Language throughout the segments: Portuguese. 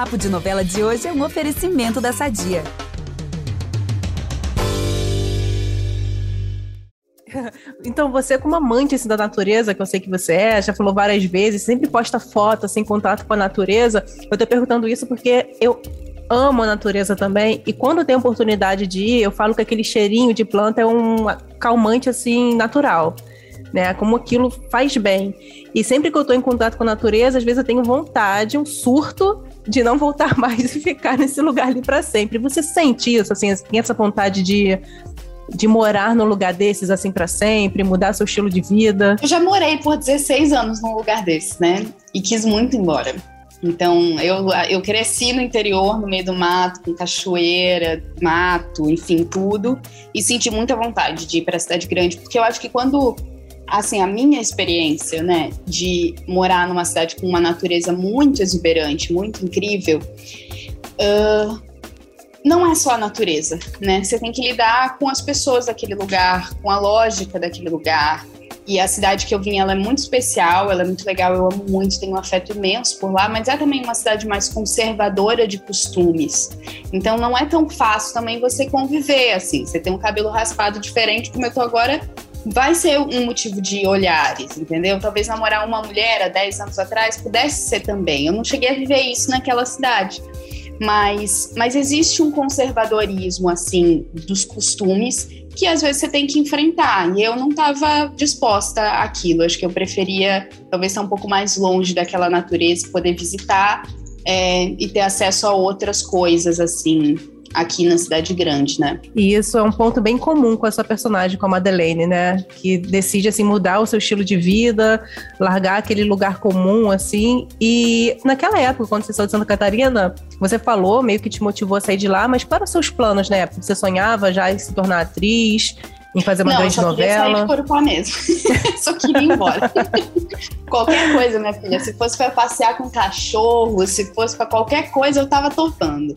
Papo de Novela de hoje é um oferecimento da Sadia. Então, você, como amante assim, da natureza, que eu sei que você é, já falou várias vezes, sempre posta foto, assim, contato com a natureza. Eu tô perguntando isso porque eu amo a natureza também. E quando tem oportunidade de ir, eu falo que aquele cheirinho de planta é um calmante, assim, natural. Né, como aquilo faz bem. E sempre que eu estou em contato com a natureza, às vezes eu tenho vontade, um surto de não voltar mais e ficar nesse lugar ali para sempre. Você sente isso, assim, tem essa vontade de de morar num lugar desses assim para sempre, mudar seu estilo de vida? Eu já morei por 16 anos num lugar desse, né? E quis muito embora. Então, eu, eu cresci no interior, no meio do mato, com cachoeira, mato, enfim, tudo, e senti muita vontade de ir para a cidade grande, porque eu acho que quando, assim, a minha experiência, né, de morar numa cidade com uma natureza muito exuberante, muito incrível, uh, não é só a natureza, né? Você tem que lidar com as pessoas daquele lugar, com a lógica daquele lugar. E a cidade que eu vim, ela é muito especial, ela é muito legal, eu amo muito, tenho um afeto imenso por lá, mas é também uma cidade mais conservadora de costumes. Então não é tão fácil também você conviver assim. Você tem um cabelo raspado diferente, como eu tô agora, vai ser um motivo de olhares, entendeu? Talvez namorar uma mulher há 10 anos atrás pudesse ser também. Eu não cheguei a viver isso naquela cidade mas, mas existe um conservadorismo assim dos costumes que às vezes você tem que enfrentar. E eu não estava disposta àquilo. Acho que eu preferia talvez estar um pouco mais longe daquela natureza, poder visitar é, e ter acesso a outras coisas assim aqui na cidade grande, né? E isso é um ponto bem comum com essa personagem, com a Madeleine, né? Que decide, assim, mudar o seu estilo de vida, largar aquele lugar comum, assim. E naquela época, quando você saiu de Santa Catarina, você falou, meio que te motivou a sair de lá, mas para os seus planos na época? Você sonhava já em se tornar atriz? Em fazer uma não, grande novela? Não, só Corupá mesmo. só queria ir embora. qualquer coisa, minha filha. Se fosse para passear com cachorro, se fosse para qualquer coisa, eu tava topando.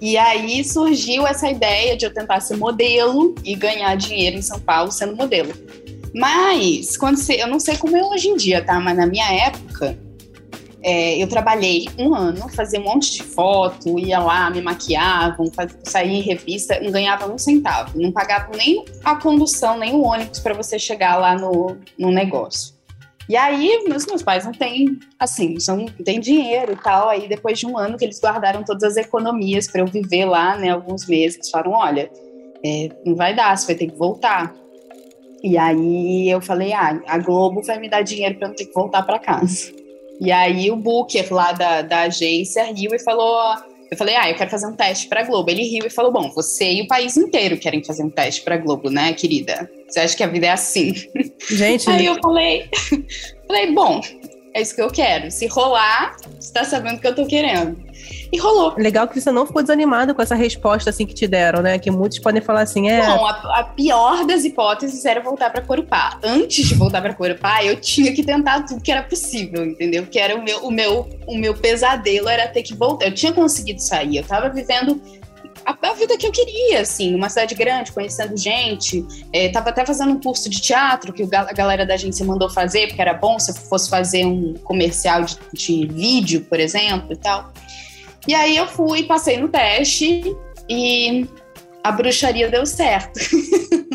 E aí surgiu essa ideia de eu tentar ser modelo e ganhar dinheiro em São Paulo sendo modelo. Mas, quando você, eu não sei como é hoje em dia, tá? Mas na minha época, é, eu trabalhei um ano, fazia um monte de foto, ia lá, me maquiavam, saía em revista, não ganhava um centavo, não pagava nem a condução, nem o ônibus para você chegar lá no, no negócio. E aí, meus, meus pais não têm, assim, não têm dinheiro e tal. Aí, depois de um ano que eles guardaram todas as economias para eu viver lá, né, alguns meses, eles falaram: olha, é, não vai dar, você vai ter que voltar. E aí eu falei: ah, a Globo vai me dar dinheiro para eu não ter que voltar para casa. E aí o Booker lá da, da agência riu e falou: eu falei, ah, eu quero fazer um teste pra Globo. Ele riu e falou: bom, você e o país inteiro querem fazer um teste pra Globo, né, querida? Você acha que a vida é assim? Gente. Aí eu falei, falei, bom, é isso que eu quero. Se rolar, você tá sabendo o que eu tô querendo. E rolou. Legal que você não ficou desanimado com essa resposta assim que te deram, né? Que muitos podem falar assim, é. Não, a, a pior das hipóteses era voltar para Corupá. Antes de voltar para Corupá, eu tinha que tentar tudo que era possível, entendeu? Que era o meu, o meu, o meu pesadelo era ter que voltar. Eu tinha conseguido sair, eu tava vivendo a, a, vida que eu queria, assim, numa cidade grande, conhecendo gente. É, tava até fazendo um curso de teatro que a galera da agência mandou fazer, porque era bom se eu fosse fazer um comercial de, de vídeo, por exemplo, e tal. E aí eu fui, passei no teste e a bruxaria deu certo.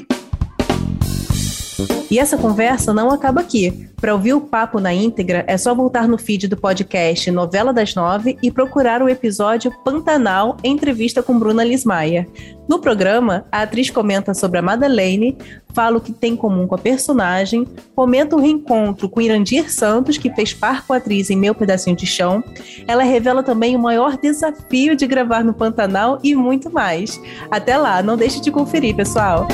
E essa conversa não acaba aqui. Para ouvir o papo na íntegra, é só voltar no feed do podcast Novela das Nove e procurar o episódio Pantanal Entrevista com Bruna Lismaia. No programa, a atriz comenta sobre a Madeleine, fala o que tem em comum com a personagem, comenta o reencontro com Irandir Santos, que fez par com a atriz em Meu Pedacinho de Chão. Ela revela também o maior desafio de gravar no Pantanal e muito mais. Até lá, não deixe de conferir, pessoal!